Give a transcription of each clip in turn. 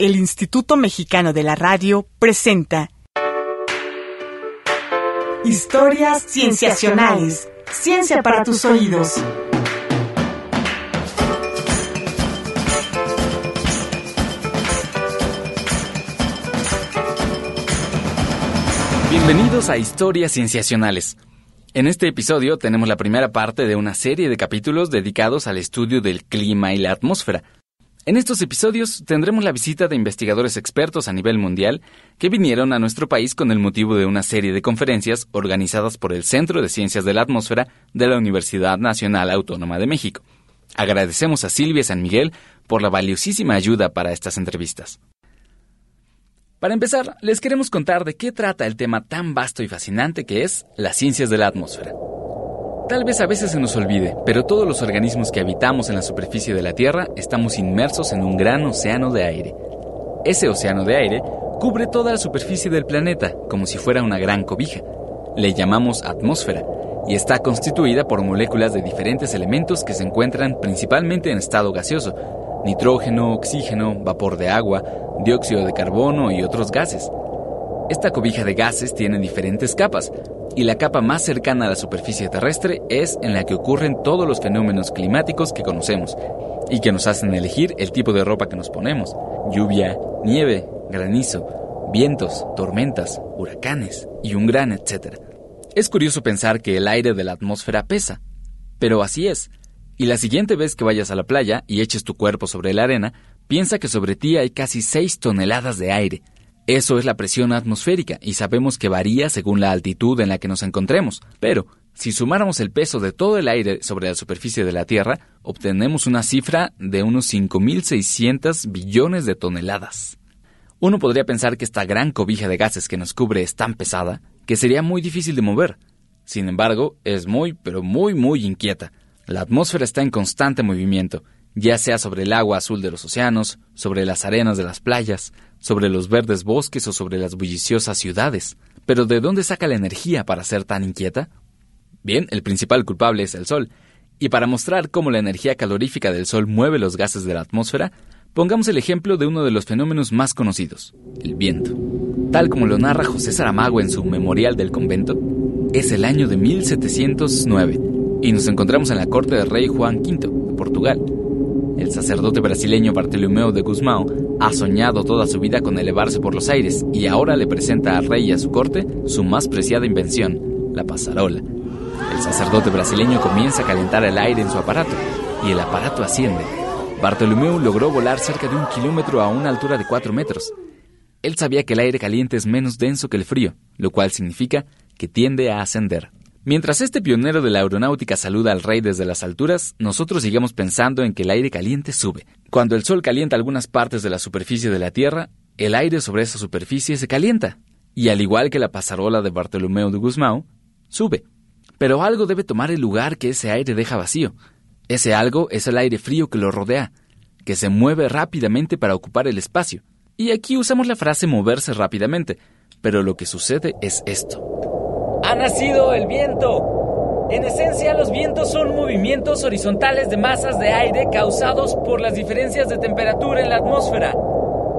el Instituto Mexicano de la Radio presenta Historias Cienciacionales. Ciencia para tus oídos. Bienvenidos a Historias Cienciacionales. En este episodio tenemos la primera parte de una serie de capítulos dedicados al estudio del clima y la atmósfera. En estos episodios tendremos la visita de investigadores expertos a nivel mundial que vinieron a nuestro país con el motivo de una serie de conferencias organizadas por el Centro de Ciencias de la Atmósfera de la Universidad Nacional Autónoma de México. Agradecemos a Silvia San Miguel por la valiosísima ayuda para estas entrevistas. Para empezar, les queremos contar de qué trata el tema tan vasto y fascinante que es las ciencias de la atmósfera. Tal vez a veces se nos olvide, pero todos los organismos que habitamos en la superficie de la Tierra estamos inmersos en un gran océano de aire. Ese océano de aire cubre toda la superficie del planeta como si fuera una gran cobija. Le llamamos atmósfera y está constituida por moléculas de diferentes elementos que se encuentran principalmente en estado gaseoso, nitrógeno, oxígeno, vapor de agua, dióxido de carbono y otros gases. Esta cobija de gases tiene diferentes capas, y la capa más cercana a la superficie terrestre es en la que ocurren todos los fenómenos climáticos que conocemos y que nos hacen elegir el tipo de ropa que nos ponemos. Lluvia, nieve, granizo, vientos, tormentas, huracanes y un gran etcétera. Es curioso pensar que el aire de la atmósfera pesa, pero así es. Y la siguiente vez que vayas a la playa y eches tu cuerpo sobre la arena, piensa que sobre ti hay casi 6 toneladas de aire. Eso es la presión atmosférica y sabemos que varía según la altitud en la que nos encontremos. Pero, si sumáramos el peso de todo el aire sobre la superficie de la Tierra, obtenemos una cifra de unos 5.600 billones de toneladas. Uno podría pensar que esta gran cobija de gases que nos cubre es tan pesada que sería muy difícil de mover. Sin embargo, es muy, pero muy, muy inquieta. La atmósfera está en constante movimiento, ya sea sobre el agua azul de los océanos, sobre las arenas de las playas, sobre los verdes bosques o sobre las bulliciosas ciudades. Pero ¿de dónde saca la energía para ser tan inquieta? Bien, el principal culpable es el Sol, y para mostrar cómo la energía calorífica del Sol mueve los gases de la atmósfera, pongamos el ejemplo de uno de los fenómenos más conocidos, el viento. Tal como lo narra José Saramago en su Memorial del Convento, es el año de 1709 y nos encontramos en la corte del rey Juan V de Portugal. El sacerdote brasileño Bartolomeu de Guzmão ha soñado toda su vida con elevarse por los aires y ahora le presenta al rey y a su corte su más preciada invención, la pasarola. El sacerdote brasileño comienza a calentar el aire en su aparato y el aparato asciende. Bartolomeu logró volar cerca de un kilómetro a una altura de cuatro metros. Él sabía que el aire caliente es menos denso que el frío, lo cual significa que tiende a ascender. Mientras este pionero de la aeronáutica saluda al rey desde las alturas, nosotros sigamos pensando en que el aire caliente sube. Cuando el sol calienta algunas partes de la superficie de la Tierra, el aire sobre esa superficie se calienta, y al igual que la pasarola de Bartolomeo de Guzmán, sube. Pero algo debe tomar el lugar que ese aire deja vacío. Ese algo es el aire frío que lo rodea, que se mueve rápidamente para ocupar el espacio. Y aquí usamos la frase moverse rápidamente, pero lo que sucede es esto ha nacido el viento. En esencia, los vientos son movimientos horizontales de masas de aire causados por las diferencias de temperatura en la atmósfera.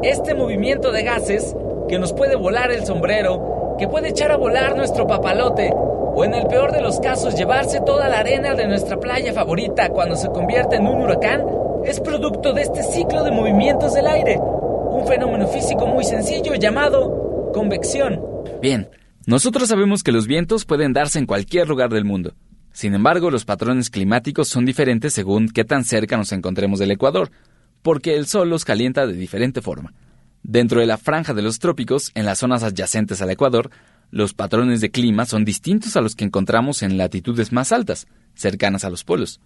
Este movimiento de gases, que nos puede volar el sombrero, que puede echar a volar nuestro papalote, o en el peor de los casos llevarse toda la arena de nuestra playa favorita cuando se convierte en un huracán, es producto de este ciclo de movimientos del aire, un fenómeno físico muy sencillo llamado convección. Bien, nosotros sabemos que los vientos pueden darse en cualquier lugar del mundo. Sin embargo, los patrones climáticos son diferentes según qué tan cerca nos encontremos del Ecuador, porque el Sol los calienta de diferente forma. Dentro de la franja de los trópicos, en las zonas adyacentes al Ecuador, los patrones de clima son distintos a los que encontramos en latitudes más altas, cercanas a los polos.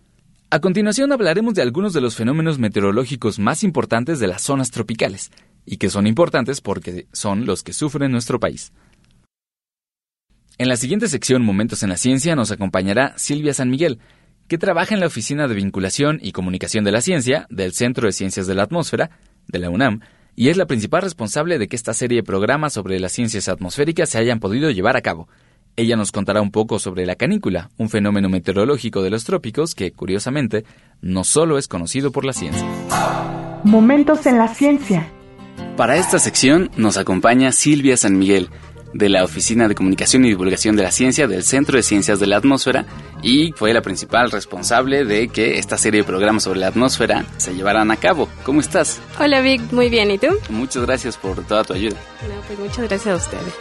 A continuación hablaremos de algunos de los fenómenos meteorológicos más importantes de las zonas tropicales, y que son importantes porque son los que sufren nuestro país. En la siguiente sección Momentos en la Ciencia nos acompañará Silvia San Miguel, que trabaja en la Oficina de Vinculación y Comunicación de la Ciencia del Centro de Ciencias de la Atmósfera, de la UNAM, y es la principal responsable de que esta serie de programas sobre las ciencias atmosféricas se hayan podido llevar a cabo. Ella nos contará un poco sobre la canícula, un fenómeno meteorológico de los trópicos que, curiosamente, no solo es conocido por la ciencia. Momentos en la Ciencia. Para esta sección nos acompaña Silvia San Miguel, de la Oficina de Comunicación y Divulgación de la Ciencia del Centro de Ciencias de la Atmósfera y fue la principal responsable de que esta serie de programas sobre la atmósfera se llevaran a cabo. ¿Cómo estás? Hola Vic, muy bien, ¿y tú? Muchas gracias por toda tu ayuda. No, pues muchas gracias a ustedes.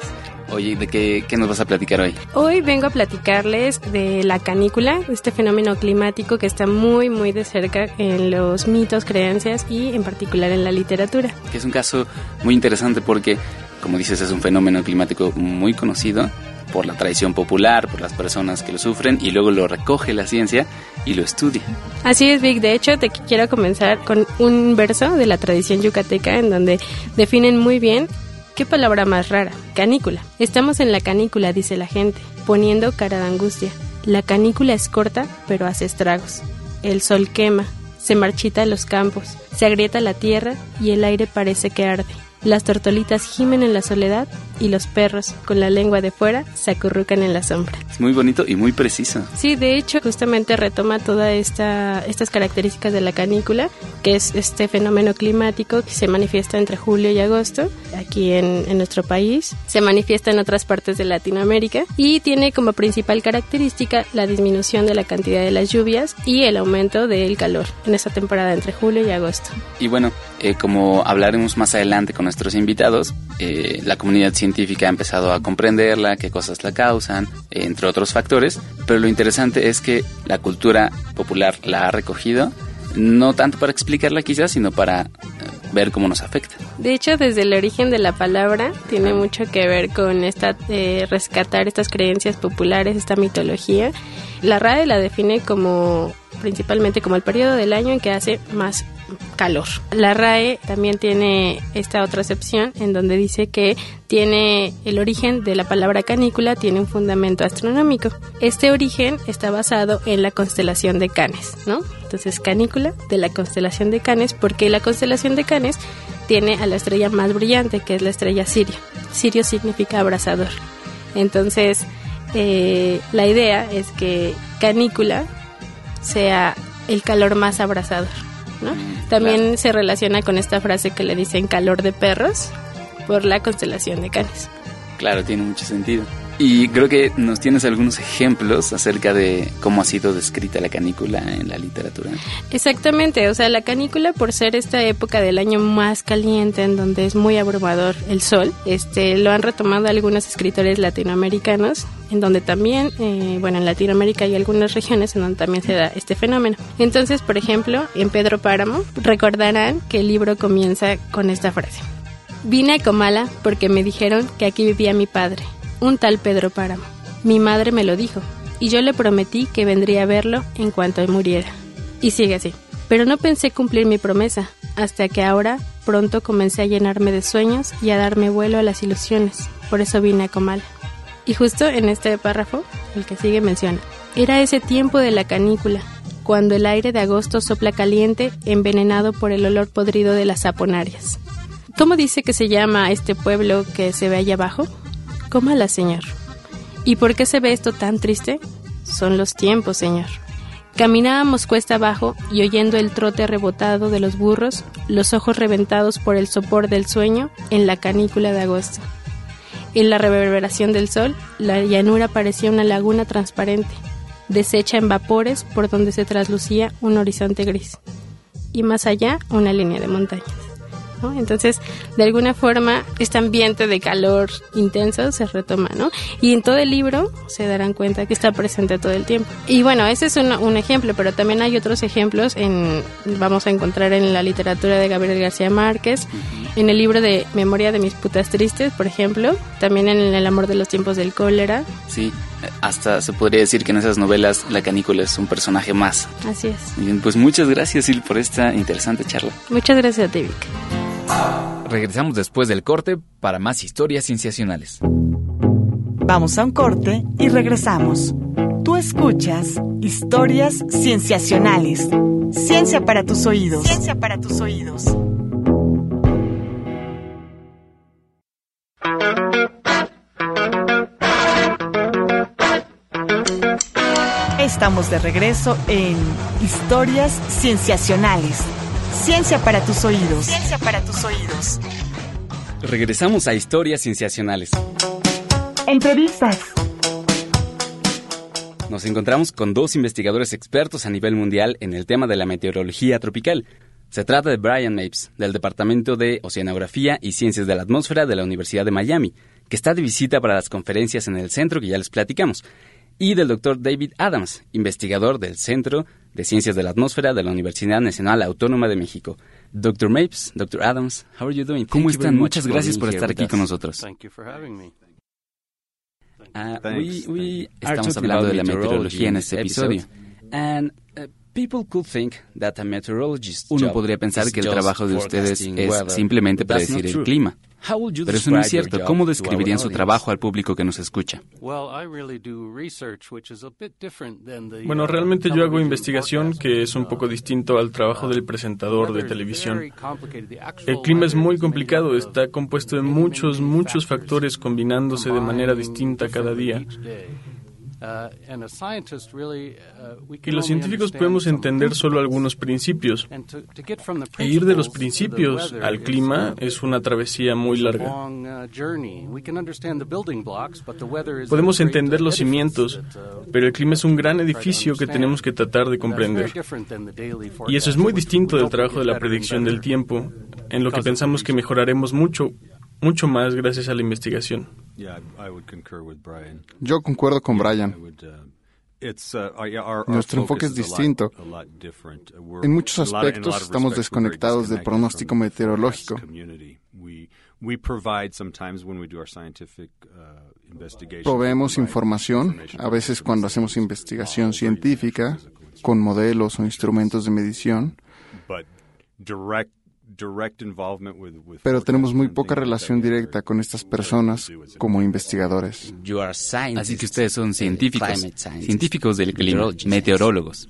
Oye, ¿de qué, qué, nos vas a platicar hoy? Hoy vengo a platicarles de la canícula, este fenómeno climático que está muy, muy de cerca en los mitos, creencias y en particular en la literatura. Que es un caso muy interesante porque como dices, es un fenómeno climático muy conocido por la tradición popular, por las personas que lo sufren y luego lo recoge la ciencia y lo estudia. Así es, Vic. De hecho, te quiero comenzar con un verso de la tradición yucateca en donde definen muy bien qué palabra más rara, canícula. Estamos en la canícula, dice la gente, poniendo cara de angustia. La canícula es corta, pero hace estragos. El sol quema, se marchita los campos, se agrieta la tierra y el aire parece que arde. Las tortolitas gimen en la soledad y los perros, con la lengua de fuera, se acurrucan en la sombra. Es muy bonito y muy preciso. Sí, de hecho, justamente retoma todas esta, estas características de la canícula, que es este fenómeno climático que se manifiesta entre julio y agosto aquí en, en nuestro país, se manifiesta en otras partes de Latinoamérica y tiene como principal característica la disminución de la cantidad de las lluvias y el aumento del calor en esa temporada entre julio y agosto. Y bueno, eh, como hablaremos más adelante con nuestros invitados, eh, la comunidad científica ha empezado a comprenderla, qué cosas la causan, entre otros factores, pero lo interesante es que la cultura popular la ha recogido, no tanto para explicarla quizás, sino para eh, ver cómo nos afecta. De hecho, desde el origen de la palabra tiene mucho que ver con esta eh, rescatar estas creencias populares, esta mitología. La RAE la define como principalmente como el periodo del año en que hace más calor. La RAE también tiene esta otra acepción en donde dice que tiene el origen de la palabra canícula tiene un fundamento astronómico. Este origen está basado en la constelación de Canes, ¿no? Entonces canícula de la constelación de Canes porque la constelación de Canes tiene a la estrella más brillante que es la estrella Sirio. Sirio significa abrasador. Entonces eh, la idea es que canícula sea el calor más abrasador. También se relaciona con esta frase que le dicen calor de perros por la constelación de Canes. Claro, tiene mucho sentido. Y creo que nos tienes algunos ejemplos acerca de cómo ha sido descrita la canícula en la literatura. Exactamente, o sea, la canícula por ser esta época del año más caliente en donde es muy abrumador el sol, este lo han retomado algunos escritores latinoamericanos en donde también, eh, bueno, en Latinoamérica hay algunas regiones en donde también se da este fenómeno. Entonces, por ejemplo, en Pedro Páramo, recordarán que el libro comienza con esta frase. Vine a Comala porque me dijeron que aquí vivía mi padre un tal Pedro Páramo. Mi madre me lo dijo, y yo le prometí que vendría a verlo en cuanto muriera. Y sigue así. Pero no pensé cumplir mi promesa, hasta que ahora pronto comencé a llenarme de sueños y a darme vuelo a las ilusiones. Por eso vine a Comala. Y justo en este párrafo, el que sigue menciona, era ese tiempo de la canícula, cuando el aire de agosto sopla caliente, envenenado por el olor podrido de las saponarias. ¿Cómo dice que se llama este pueblo que se ve allá abajo? Cómala, Señor. ¿Y por qué se ve esto tan triste? Son los tiempos, Señor. Caminábamos cuesta abajo y oyendo el trote rebotado de los burros, los ojos reventados por el sopor del sueño en la canícula de agosto. En la reverberación del sol, la llanura parecía una laguna transparente, deshecha en vapores por donde se traslucía un horizonte gris, y más allá una línea de montañas. Entonces, de alguna forma, este ambiente de calor intenso se retoma, ¿no? Y en todo el libro se darán cuenta que está presente todo el tiempo. Y bueno, ese es un, ejemplo, pero también hay otros ejemplos en, vamos a encontrar en la literatura de Gabriel García Márquez, en el libro de Memoria de mis putas tristes, por ejemplo, también en El amor de los tiempos del cólera. Sí, hasta se podría decir que en esas novelas la canícula es un personaje más. Así es. Bien, pues muchas gracias, Sil, por esta interesante charla. Muchas gracias a ti, Vic. Regresamos después del corte para más historias cienciacionales. Vamos a un corte y regresamos. Tú escuchas historias cienciacionales. Ciencia para tus oídos. Ciencia para tus oídos. Estamos de regreso en Historias Cienciacionales Ciencia para tus oídos. Ciencia para tus oídos. Regresamos a historias cienciacionales. Entrevistas. Nos encontramos con dos investigadores expertos a nivel mundial en el tema de la meteorología tropical. Se trata de Brian Mapes, del Departamento de Oceanografía y Ciencias de la Atmósfera de la Universidad de Miami, que está de visita para las conferencias en el centro que ya les platicamos, y del doctor David Adams, investigador del Centro de Ciencias de la Atmósfera de la Universidad Nacional Autónoma de México. Dr. Mapes, Dr. Adams, how are you doing? ¿Cómo están? Muchas gracias por estar aquí con nosotros. Ah, we, we estamos hablando de la meteorología en este episodio. And, uh, people could think that a meteorologist Uno podría pensar que el trabajo de ustedes es simplemente predecir el clima. Pero eso no es cierto. ¿Cómo describirían su trabajo al público que nos escucha? Bueno, realmente yo hago investigación que es un poco distinto al trabajo del presentador de televisión. El clima es muy complicado, está compuesto de muchos, muchos factores combinándose de manera distinta cada día. Uh, uh, y los científicos podemos entender solo algunos principios. E ir de los principios al clima es una travesía muy larga. Uh, podemos entender los cimientos, pero el clima es un gran edificio que tenemos que tratar de comprender. Y eso es muy distinto del trabajo de la predicción del tiempo, en lo que pensamos que mejoraremos mucho mucho más gracias a la investigación. Yo concuerdo con Brian. Uh, uh, Nuestro enfoque es distinto. En muchos aspectos estamos desconectados del pronóstico meteorológico. Proveemos información, a veces cuando hacemos investigación científica, con modelos o instrumentos de medición, pero tenemos muy poca relación directa con estas personas como investigadores. Así que ustedes son científicos, científicos del clima, meteorólogos.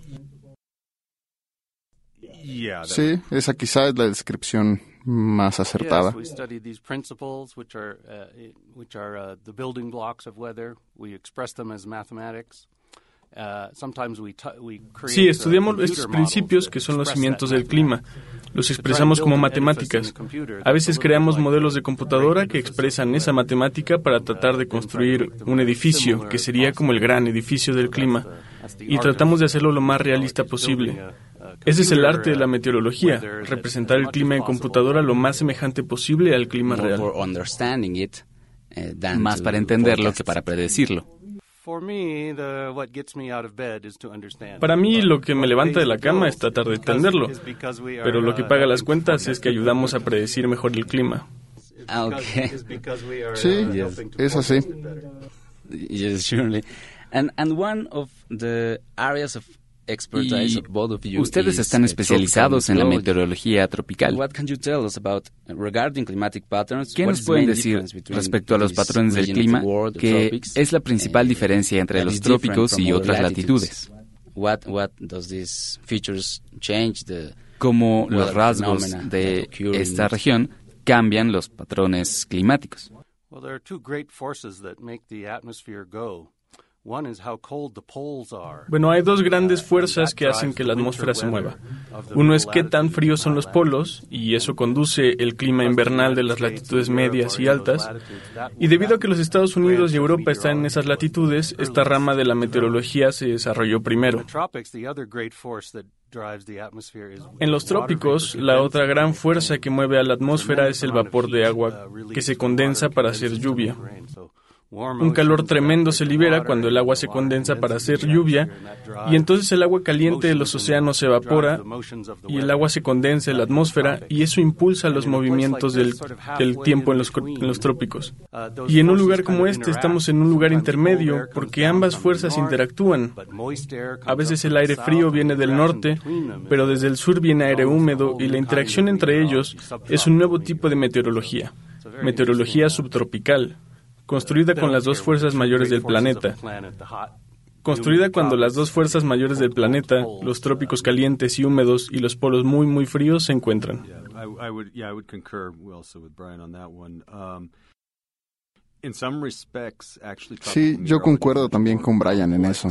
Sí, esa quizá es la descripción más acertada. Sí, estudiamos estos principios que son los cimientos del clima. Los expresamos como matemáticas. A veces creamos modelos de computadora que expresan esa matemática para tratar de construir un edificio, que sería como el gran edificio del clima, y tratamos de hacerlo lo más realista posible. Ese es el arte de la meteorología, representar el clima en computadora lo más semejante posible al clima real. Más para entenderlo que para predecirlo. Para mí lo que me levanta de la cama es tratar de entenderlo, pero lo que uh, paga las cuentas es que ayudamos a predecir mejor el clima. Ah, sí, es así. Yes, surely. And and one of the areas of y ustedes están especializados en la meteorología tropical. ¿Qué nos pueden decir respecto a los patrones del clima, que es la principal diferencia entre los trópicos y otras latitudes? Cómo los rasgos de esta región cambian los patrones climáticos. Bueno, hay dos grandes fuerzas que hacen que la atmósfera se mueva. Uno es qué tan fríos son los polos, y eso conduce el clima invernal de las latitudes medias y altas. Y debido a que los Estados Unidos y Europa están en esas latitudes, esta rama de la meteorología se desarrolló primero. En los trópicos, la otra gran fuerza que mueve a la atmósfera es el vapor de agua que se condensa para hacer lluvia. Un calor tremendo se libera cuando el agua se condensa para hacer lluvia y entonces el agua caliente de los océanos se evapora y el agua se condensa en la atmósfera y eso impulsa los movimientos del, tiempo en los, en los trópicos. Y en un lugar como este estamos en un lugar intermedio porque ambas fuerzas interactúan. A veces el aire frío viene del norte, pero desde el sur viene aire húmedo y la interacción entre ellos es un nuevo tipo de meteorología, meteorología subtropical construida con las dos fuerzas mayores del planeta. Construida cuando las dos fuerzas mayores del planeta, los trópicos calientes y húmedos y los polos muy muy fríos se encuentran. Sí, yo concuerdo también con Brian en eso.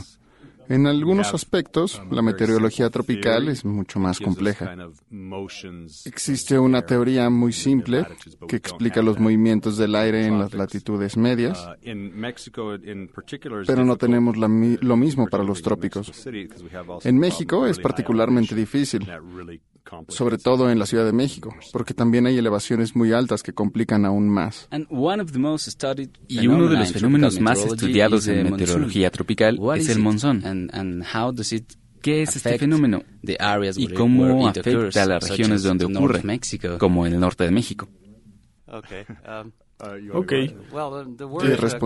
En algunos aspectos, la meteorología tropical es mucho más compleja. Existe una teoría muy simple que explica los movimientos del aire en las latitudes medias, pero no tenemos lo mismo para los trópicos. En México es particularmente difícil, sobre todo en la Ciudad de México, porque también hay elevaciones muy altas que complican aún más. Y uno de los fenómenos más estudiados en meteorología tropical es el monzón. ¿Qué es este fenómeno? ¿Y cómo afecta a las regiones donde ocurre, como en el norte de México? Um, Ok.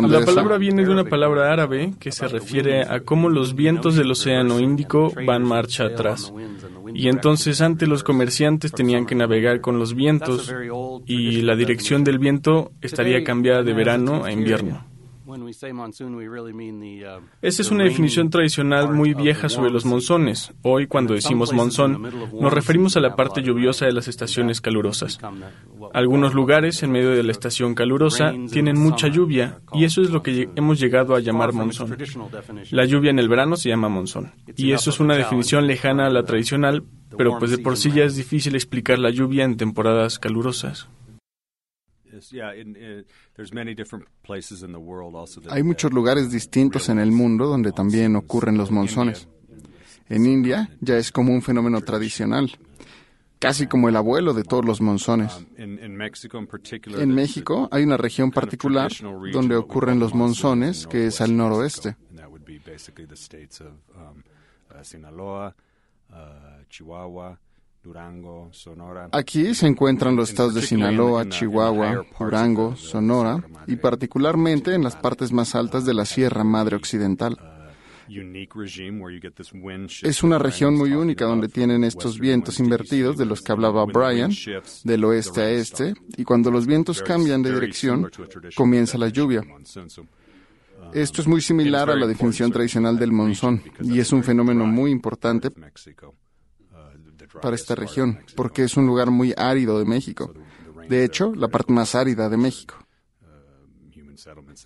La palabra viene de una palabra árabe que se refiere a cómo los vientos del Océano Índico van marcha atrás. Y entonces antes los comerciantes tenían que navegar con los vientos y la dirección del viento estaría cambiada de verano a invierno. Uh, Esa es una definición tradicional muy vieja sobre los monzones. Hoy, cuando decimos monzón, nos referimos a la parte lluviosa de las estaciones calurosas. Algunos lugares, en medio de la estación calurosa, tienen mucha lluvia, y eso es lo que hemos llegado a llamar monzón. La lluvia en el verano se llama monzón, y eso es una definición lejana a la tradicional, pero pues de por sí ya es difícil explicar la lluvia en temporadas calurosas. Hay muchos lugares distintos en el mundo donde también ocurren los monzones. En India ya es como un fenómeno tradicional, casi como el abuelo de todos los monzones. Um, en México hay una región particular donde ocurren los monzones, que es al noroeste. Um, uh, Uh, Aquí se encuentran los estados de Sinaloa, Chihuahua, Durango, Sonora y particularmente en las partes más altas de la Sierra Madre Occidental. Es una región muy única donde tienen estos vientos invertidos de los que hablaba Brian, del oeste a este, y cuando los vientos cambian de dirección, comienza la lluvia. Esto es muy similar a la definición tradicional del monzón y es un fenómeno muy importante para esta región, porque es un lugar muy árido de México. De hecho, la parte más árida de México.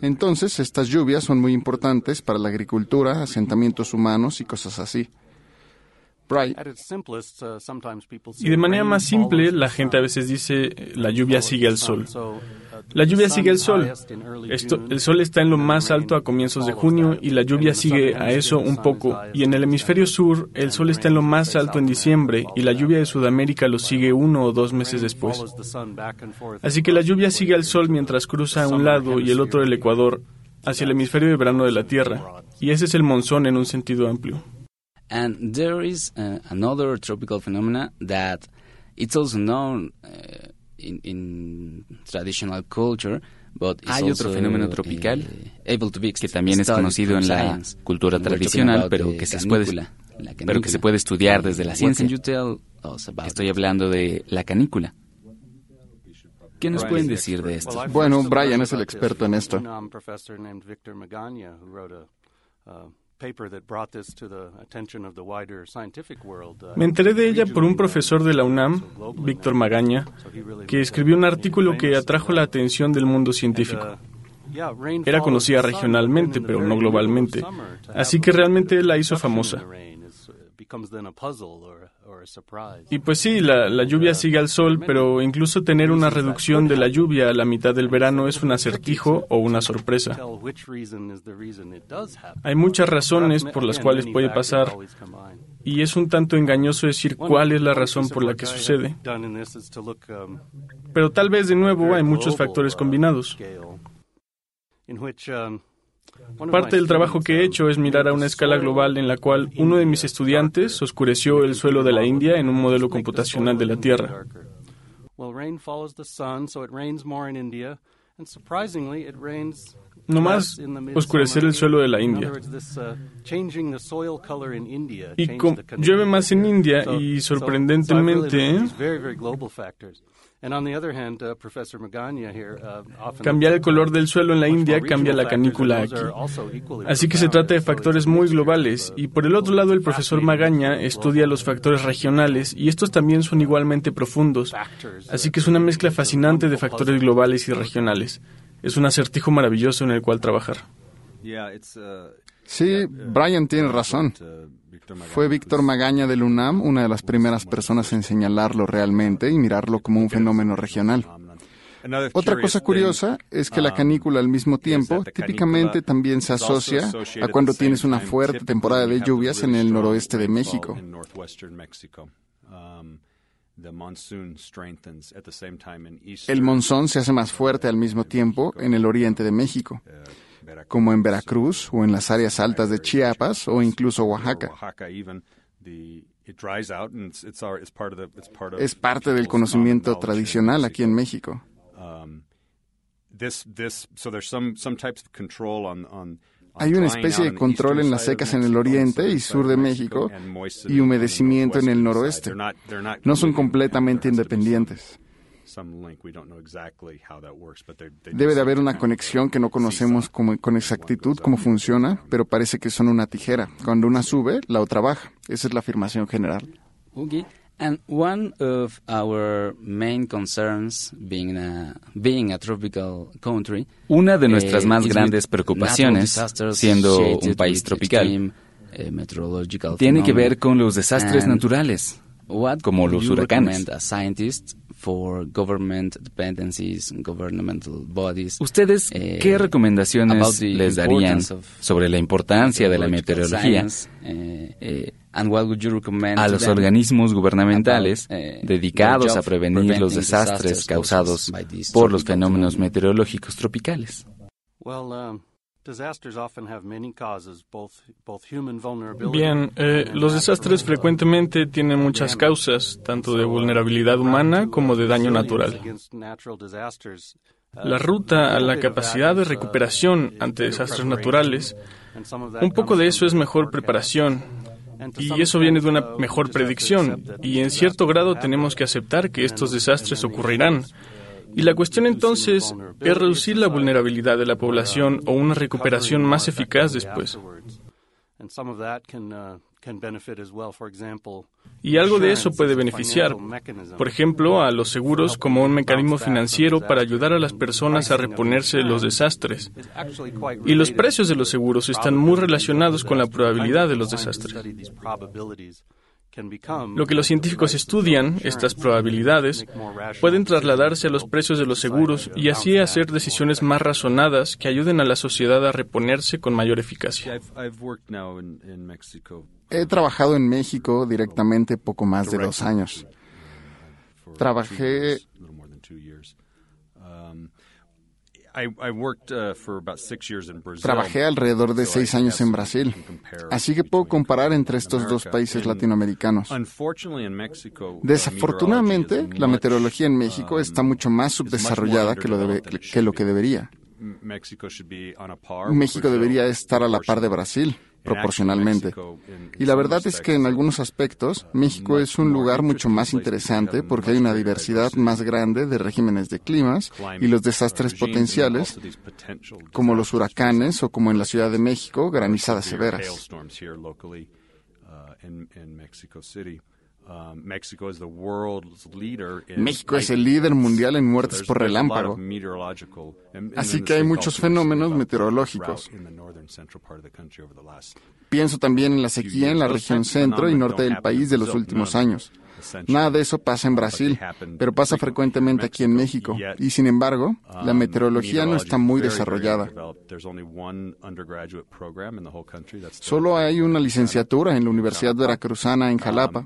Entonces, estas lluvias son muy importantes para la agricultura, asentamientos humanos y cosas así. Y de manera más simple, la gente a veces dice, la lluvia sigue al sol. La lluvia sigue al sol. el sol está en lo más alto a comienzos de junio y la lluvia sigue a eso un poco. Y en el hemisferio sur, el sol está en lo más alto en diciembre y la lluvia de Sudamérica lo sigue uno o dos meses después. Así que la lluvia sigue al sol mientras cruza un lado y el otro del Ecuador hacia el hemisferio de verano de la Tierra. Y ese es el monzón en un sentido amplio. And there is uh, another tropical phenomena that it's also known uh, in, traditional culture, but Hay otro fenómeno tropical uh, que también es conocido en la cultura tradicional, pero que, se puede, pero que se puede estudiar desde la ciencia. Estoy hablando de la canícula. ¿Qué nos pueden decir de esto? Bueno, Brian es el experto en esto. Me enteré de ella por un profesor de la UNAM, Víctor Magaña, que escribió un artículo que atrajo la atención del mundo científico. Era conocida regionalmente, pero no globalmente, así que realmente la hizo famosa. Y pues sí, la, lluvia sigue al sol, pero incluso tener una reducción de la lluvia a la mitad del verano es un acertijo o una sorpresa. Hay muchas razones por las cuales puede pasar y es un tanto engañoso decir cuál es la razón por la que sucede. Pero tal vez de nuevo hay muchos factores combinados. Parte del trabajo que he hecho es mirar a una escala global en la cual uno de mis estudiantes oscureció el suelo de la India en un modelo computacional de la Tierra. No más oscurecer el suelo de la India. Y llueve más en India y sorprendentemente Cambiar el color del suelo en la India cambia la canícula aquí. Así que se trata de factores muy globales. Y por el otro lado, el profesor Magaña estudia los factores regionales y estos también son igualmente profundos. Así que es una mezcla fascinante de factores globales y regionales. Es un acertijo maravilloso en el cual trabajar. Uh, Sí, Brian tiene razón. Fue Víctor Magaña del UNAM una de las primeras personas en señalarlo realmente y mirarlo como un fenómeno regional. Otra cosa curiosa es que la canícula al mismo tiempo típicamente también se asocia a cuando tienes una fuerte temporada de lluvias en el noroeste de México. El monzón se hace más fuerte al mismo tiempo en el oriente de México, como en Veracruz o en las áreas altas de Chiapas o incluso Oaxaca. Es parte del conocimiento tradicional aquí en México. Hay una especie de control en las secas en el oriente y sur de México y humedecimiento en el noroeste. No son completamente independientes. Debe de haber una conexión que no conocemos con exactitud cómo funciona, pero parece que son una tijera. Cuando una sube, la otra baja. Esa es la afirmación general. And one of our main concerns, being a, being a tropical country, una de nuestras eh, más grandes preocupaciones, siendo un país tropical, eh, tiene que ver con los desastres naturales, como los huracanes. ¿Ustedes qué eh, recomendaciones les darían sobre la importancia de la meteorología a los organismos gubernamentales eh, dedicados a prevenir los desastres causados por los fenómenos meteorológicos tropicales. Bien, eh, los desastres frecuentemente tienen muchas causas, tanto de vulnerabilidad humana como de daño natural. La ruta a la capacidad de recuperación ante desastres naturales, un poco de eso es mejor preparación, y eso viene de una mejor predicción, y en cierto grado tenemos que aceptar que estos desastres ocurrirán. Y la cuestión entonces es reducir la vulnerabilidad de la población o una recuperación más eficaz después. Y algo de eso puede beneficiar, por ejemplo, a los seguros como un mecanismo financiero para ayudar a las personas a reponerse de los desastres. Y los precios de los seguros están muy relacionados con la probabilidad de los desastres. Lo que los científicos estudian, estas probabilidades, pueden trasladarse a los precios de los seguros y así hacer decisiones más razonadas que ayuden a la sociedad a reponerse con mayor eficacia. He trabajado en México directamente poco más de dos años. Trabajé Trabajé alrededor de seis años en Brasil, así que puedo comparar entre estos dos países latinoamericanos. Desafortunadamente, la meteorología en México está mucho más subdesarrollada que lo, que, lo que debería. México debería estar a la par de Brasil proporcionalmente. Y la verdad es que en algunos aspectos México es un lugar mucho más interesante porque hay una diversidad más grande de regímenes de climas y los desastres potenciales, como los huracanes o como en la Ciudad de México, granizadas severas. México es el líder mundial en muertes por relámpago. Así que hay muchos fenómenos meteorológicos. Pienso también en la sequía en la región centro y norte del país de los últimos años. Nada de eso pasa en Brasil, pero pasa frecuentemente aquí en México. Y sin embargo, la meteorología no está muy desarrollada. Solo hay una licenciatura en la Universidad Veracruzana en Jalapa.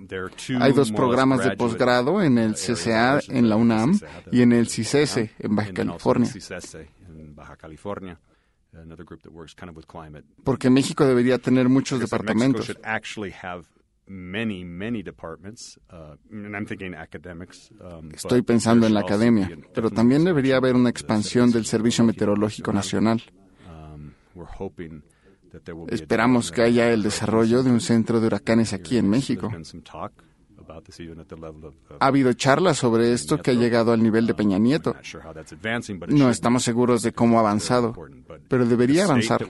Hay dos programas de posgrado en el CCA en la UNAM y en el CICESE en Baja California. Porque México debería tener muchos departamentos. Estoy pensando en la academia, pero también debería haber una expansión del Servicio Meteorológico Nacional. Um, Esperamos que haya el desarrollo de un centro de huracanes aquí en México. Ha habido charlas sobre esto que ha llegado al nivel de Peña Nieto. No estamos seguros de cómo ha avanzado, pero debería avanzar,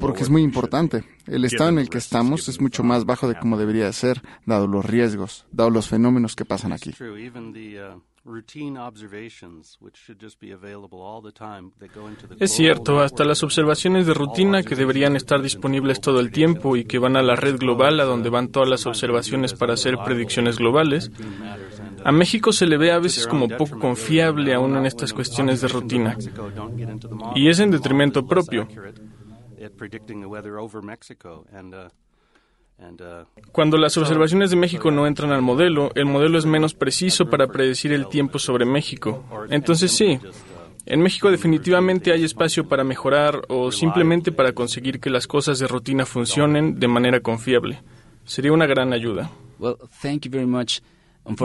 porque es muy importante. El estado en el que estamos es mucho más bajo de como debería ser, dado los riesgos, dado los fenómenos que pasan aquí. Es cierto, hasta las observaciones de rutina que deberían estar disponibles todo el tiempo y que van a la red global a donde van todas las observaciones para hacer predicciones globales. A México se le ve a veces como poco confiable aún en estas cuestiones de rutina. Y es en detrimento propio. Cuando las observaciones de México no entran al modelo, el modelo es menos preciso para predecir el tiempo sobre México. Entonces sí, en México definitivamente hay espacio para mejorar o simplemente para conseguir que las cosas de rutina funcionen de manera confiable. Sería una gran ayuda.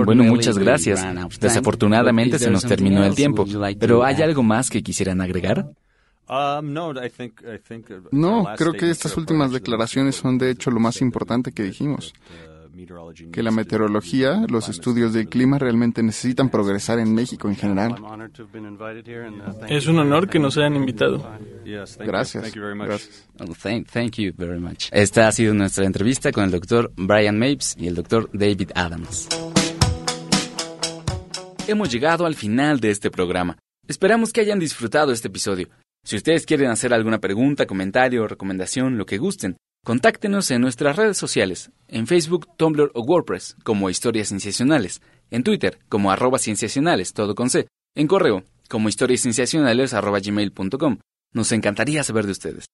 Bueno, muchas gracias. Desafortunadamente se nos terminó el tiempo, pero ¿hay algo más que quisieran agregar? Um, no, creo que estas últimas declaraciones son de hecho lo más importante que dijimos. Uh, que la meteorología, los estudios del clima realmente necesitan progresar en México en general. Uh, es un honor que nos hayan invitado. Gracias. Esta ha sido nuestra entrevista con el doctor Brian Mapes y el doctor David Adams. Hemos llegado al final de este programa. Esperamos que hayan disfrutado este episodio. Si ustedes quieren hacer alguna pregunta, comentario recomendación, lo que gusten, contáctenos en nuestras redes sociales, en Facebook, Tumblr o WordPress como Historias Cienciacionales, en Twitter como arroba cienciacionales, todo con C, en correo como historiascienciacionales arroba gmail.com. Nos encantaría saber de ustedes.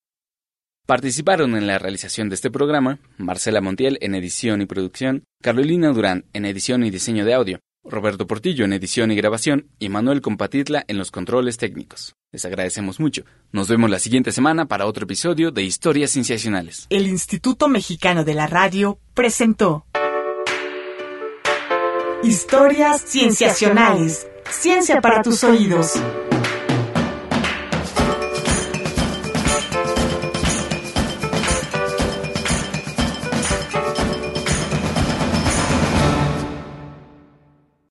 Participaron en la realización de este programa Marcela Montiel en edición y producción, Carolina Durán en edición y diseño de audio, Roberto Portillo en edición y grabación y Manuel Compatitla en los controles técnicos. Les agradecemos mucho. Nos vemos la siguiente semana para otro episodio de Historias Cienciacionales. El Instituto Mexicano de la Radio presentó Historias Cienciacionales. Ciencia para tus oídos.